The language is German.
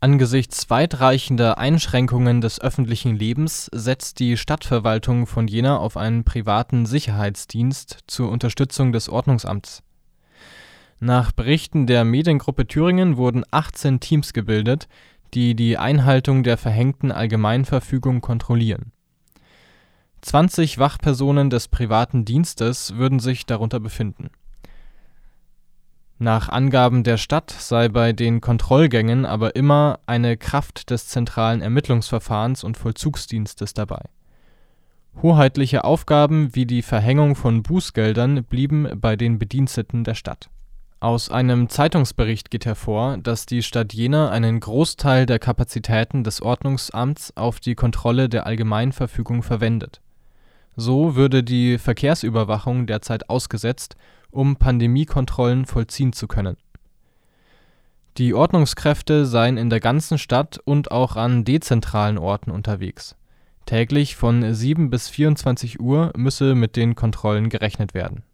Angesichts weitreichender Einschränkungen des öffentlichen Lebens setzt die Stadtverwaltung von Jena auf einen privaten Sicherheitsdienst zur Unterstützung des Ordnungsamts. Nach Berichten der Mediengruppe Thüringen wurden 18 Teams gebildet, die die Einhaltung der verhängten Allgemeinverfügung kontrollieren. 20 Wachpersonen des privaten Dienstes würden sich darunter befinden nach Angaben der Stadt sei bei den Kontrollgängen aber immer eine Kraft des zentralen Ermittlungsverfahrens und Vollzugsdienstes dabei. Hoheitliche Aufgaben wie die Verhängung von Bußgeldern blieben bei den Bediensteten der Stadt. Aus einem Zeitungsbericht geht hervor, dass die Stadt Jena einen Großteil der Kapazitäten des Ordnungsamts auf die Kontrolle der Allgemeinverfügung verwendet. So würde die Verkehrsüberwachung derzeit ausgesetzt um Pandemiekontrollen vollziehen zu können. Die Ordnungskräfte seien in der ganzen Stadt und auch an dezentralen Orten unterwegs. Täglich von 7 bis 24 Uhr müsse mit den Kontrollen gerechnet werden